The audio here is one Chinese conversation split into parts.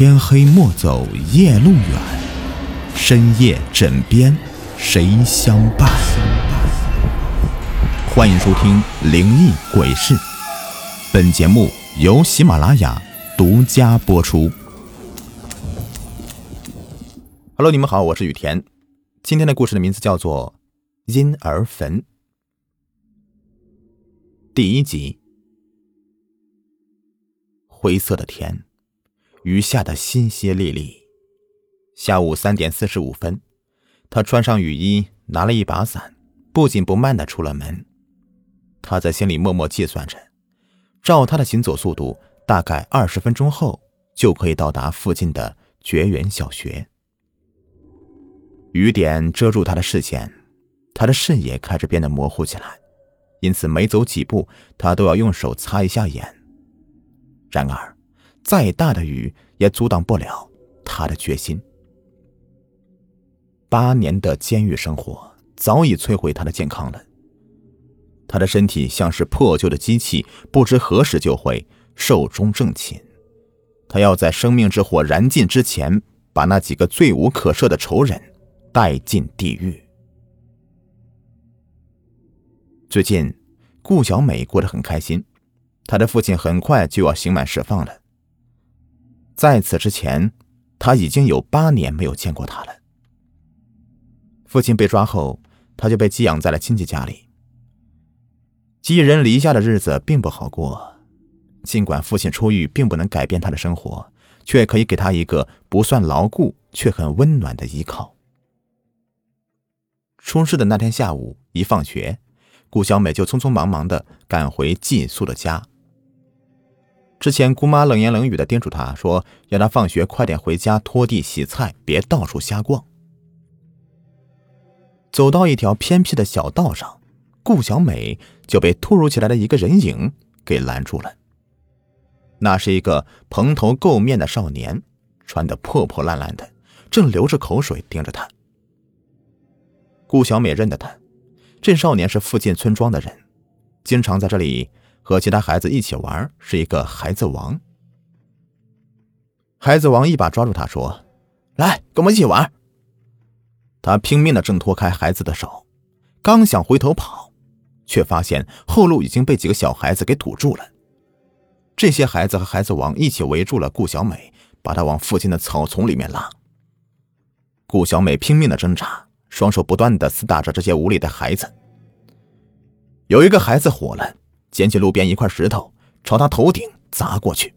天黑莫走夜路远，深夜枕边谁相伴？欢迎收听《灵异鬼事》，本节目由喜马拉雅独家播出。Hello，你们好，我是雨田。今天的故事的名字叫做《婴儿坟》第一集。灰色的天。雨下的淅淅沥沥。下午三点四十五分，他穿上雨衣，拿了一把伞，不紧不慢的出了门。他在心里默默计算着，照他的行走速度，大概二十分钟后就可以到达附近的绝缘小学。雨点遮住他的视线，他的视野开始变得模糊起来，因此每走几步，他都要用手擦一下眼。然而。再大的雨也阻挡不了他的决心。八年的监狱生活早已摧毁他的健康了，他的身体像是破旧的机器，不知何时就会寿终正寝。他要在生命之火燃尽之前，把那几个罪无可赦的仇人带进地狱。最近，顾小美过得很开心，她的父亲很快就要刑满释放了。在此之前，他已经有八年没有见过他了。父亲被抓后，他就被寄养在了亲戚家里。寄人篱下的日子并不好过，尽管父亲出狱并不能改变他的生活，却可以给他一个不算牢固却很温暖的依靠。出事的那天下午，一放学，顾小美就匆匆忙忙的赶回寄宿的家。之前姑妈冷言冷语的叮嘱他说：“要他放学快点回家拖地洗菜，别到处瞎逛。”走到一条偏僻的小道上，顾小美就被突如其来的一个人影给拦住了。那是一个蓬头垢面的少年，穿得破破烂烂的，正流着口水盯着他。顾小美认得他，这少年是附近村庄的人，经常在这里。和其他孩子一起玩，是一个孩子王。孩子王一把抓住他说：“来，跟我们一起玩。”他拼命的挣脱开孩子的手，刚想回头跑，却发现后路已经被几个小孩子给堵住了。这些孩子和孩子王一起围住了顾小美，把她往附近的草丛里面拉。顾小美拼命的挣扎，双手不断的撕打着这些无理的孩子。有一个孩子火了。捡起路边一块石头，朝他头顶砸过去。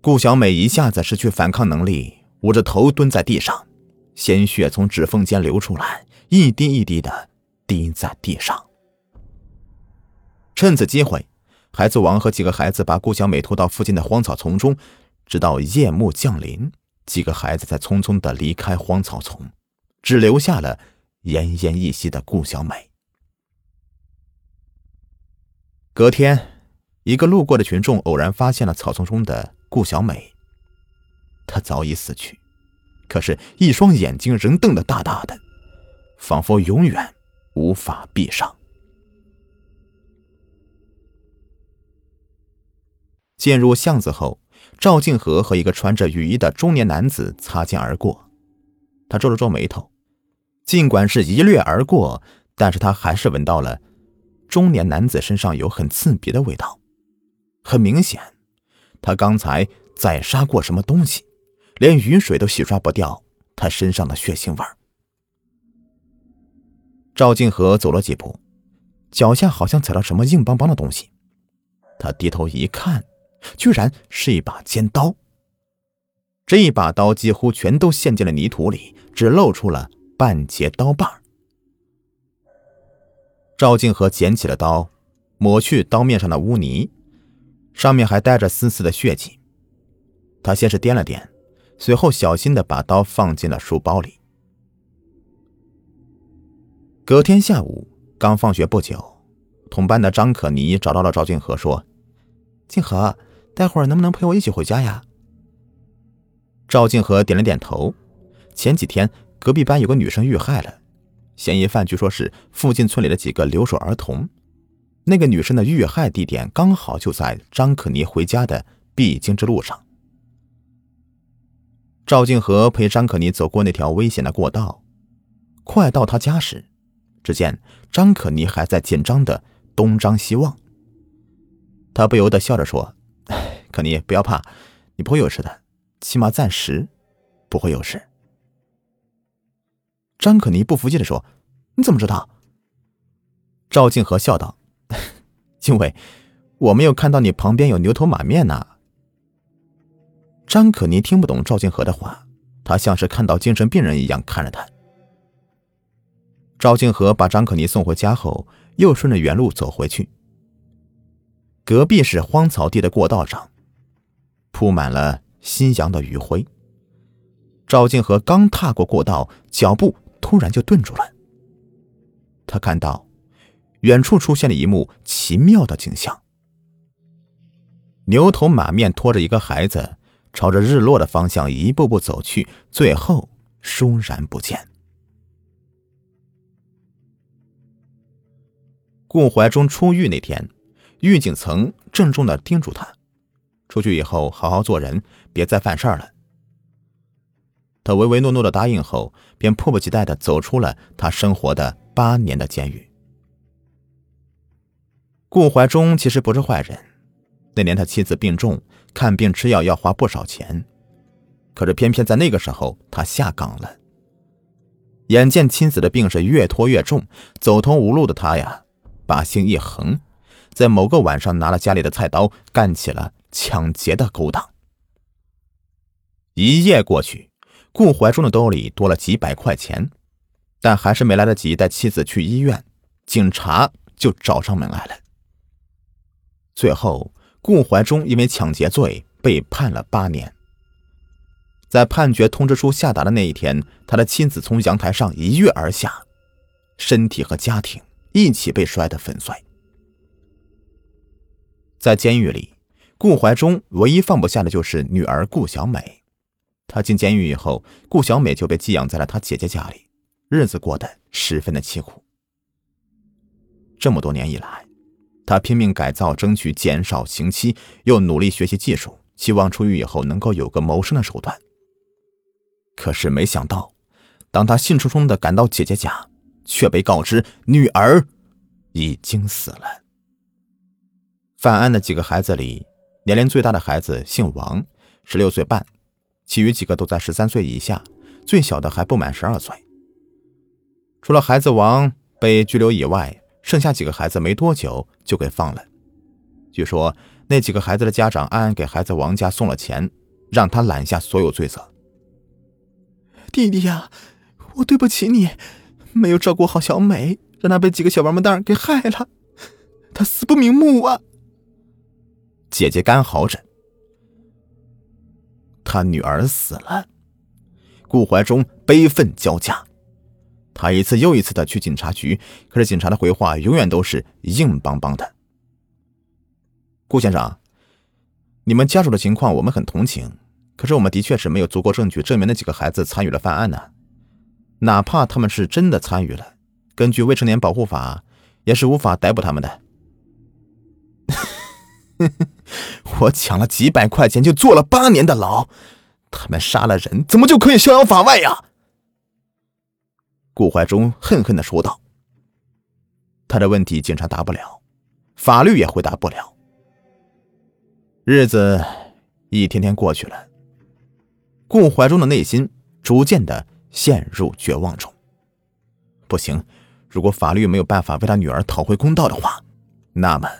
顾小美一下子失去反抗能力，捂着头蹲在地上，鲜血从指缝间流出来，一滴一滴的滴在地上。趁此机会，孩子王和几个孩子把顾小美拖到附近的荒草丛中，直到夜幕降临，几个孩子才匆匆的离开荒草丛，只留下了奄奄一息的顾小美。隔天，一个路过的群众偶然发现了草丛中的顾小美。她早已死去，可是，一双眼睛仍瞪得大大的，仿佛永远无法闭上。进入巷子后，赵静和和一个穿着雨衣的中年男子擦肩而过。他皱了皱眉头，尽管是一掠而过，但是他还是闻到了。中年男子身上有很刺鼻的味道，很明显，他刚才宰杀过什么东西，连雨水都洗刷不掉他身上的血腥味儿。赵静和走了几步，脚下好像踩到什么硬邦邦的东西，他低头一看，居然是一把尖刀。这一把刀几乎全都陷进了泥土里，只露出了半截刀把。赵静和捡起了刀，抹去刀面上的污泥，上面还带着丝丝的血迹。他先是掂了掂，随后小心的把刀放进了书包里。隔天下午，刚放学不久，同班的张可妮找到了赵静和，说：“静和，待会儿能不能陪我一起回家呀？”赵静和点了点头。前几天隔壁班有个女生遇害了。嫌疑犯据说是附近村里的几个留守儿童，那个女生的遇害地点刚好就在张可妮回家的必经之路上。赵静和陪张可妮走过那条危险的过道，快到他家时，只见张可妮还在紧张的东张西望。他不由得笑着说：“可妮，不要怕，你不会有事的，起码暂时不会有事。”张可妮不服气的说：“你怎么知道？”赵静和笑道：“因为我没有看到你旁边有牛头马面呐。”张可妮听不懂赵静和的话，他像是看到精神病人一样看着他。赵静和把张可妮送回家后，又顺着原路走回去。隔壁是荒草地的过道上，铺满了新阳的余晖。赵静和刚踏过过道，脚步突然就顿住了。他看到远处出现了一幕奇妙的景象：牛头马面拖着一个孩子。朝着日落的方向一步步走去，最后倏然不见。顾怀忠出狱那天，狱警曾郑重的叮嘱他：出去以后好好做人，别再犯事儿了。他唯唯诺诺的答应后，便迫不及待的走出了他生活的八年的监狱。顾怀忠其实不是坏人。那年他妻子病重，看病吃药要花不少钱，可是偏偏在那个时候他下岗了。眼见妻子的病是越拖越重，走投无路的他呀，把心一横，在某个晚上拿了家里的菜刀，干起了抢劫的勾当。一夜过去，顾怀忠的兜里多了几百块钱，但还是没来得及带妻子去医院，警察就找上门来了。最后。顾怀忠因为抢劫罪被判了八年。在判决通知书下达的那一天，他的妻子从阳台上一跃而下，身体和家庭一起被摔得粉碎。在监狱里，顾怀忠唯一放不下的就是女儿顾小美。他进监狱以后，顾小美就被寄养在了他姐姐家里，日子过得十分的凄苦。这么多年以来。他拼命改造，争取减少刑期，又努力学习技术，希望出狱以后能够有个谋生的手段。可是没想到，当他兴冲冲的赶到姐姐家，却被告知女儿已经死了。犯案的几个孩子里，年龄最大的孩子姓王，十六岁半，其余几个都在十三岁以下，最小的还不满十二岁。除了孩子王被拘留以外，剩下几个孩子没多久就给放了。据说那几个孩子的家长暗暗给孩子王家送了钱，让他揽下所有罪责。弟弟呀，我对不起你，没有照顾好小美，让她被几个小王八蛋给害了，她死不瞑目啊！姐姐干嚎着。他女儿死了，顾怀忠悲愤交加。他一次又一次的去警察局，可是警察的回话永远都是硬邦邦的。顾先生，你们家属的情况我们很同情，可是我们的确是没有足够证据证明那几个孩子参与了犯案呢。哪怕他们是真的参与了，根据未成年保护法，也是无法逮捕他们的。我抢了几百块钱就坐了八年的牢，他们杀了人怎么就可以逍遥法外呀？顾怀忠恨恨的说道：“他的问题，警察答不了，法律也回答不了。日子一天天过去了，顾怀忠的内心逐渐的陷入绝望中。不行，如果法律没有办法为他女儿讨回公道的话，那么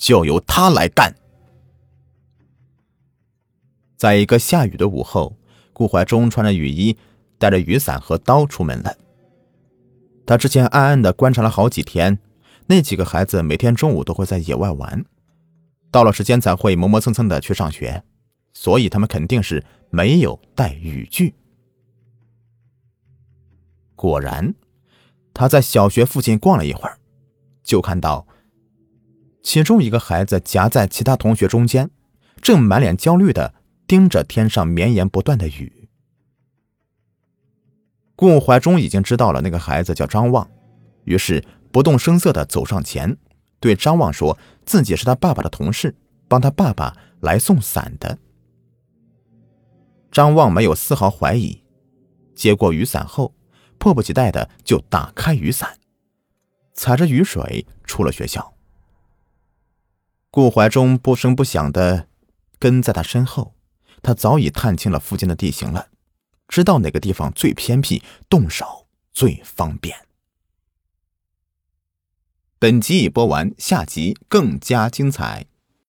就由他来干。”在一个下雨的午后，顾怀忠穿着雨衣，带着雨伞和刀出门了。他之前暗暗的观察了好几天，那几个孩子每天中午都会在野外玩，到了时间才会磨磨蹭蹭的去上学，所以他们肯定是没有带雨具。果然，他在小学附近逛了一会儿，就看到其中一个孩子夹在其他同学中间，正满脸焦虑的盯着天上绵延不断的雨。顾怀忠已经知道了那个孩子叫张望，于是不动声色的走上前，对张望说自己是他爸爸的同事，帮他爸爸来送伞的。张望没有丝毫怀疑，接过雨伞后，迫不及待的就打开雨伞，踩着雨水出了学校。顾怀忠不声不响的跟在他身后，他早已探清了附近的地形了，知道哪个地方最偏僻，动手最方便。本集已播完，下集更加精彩。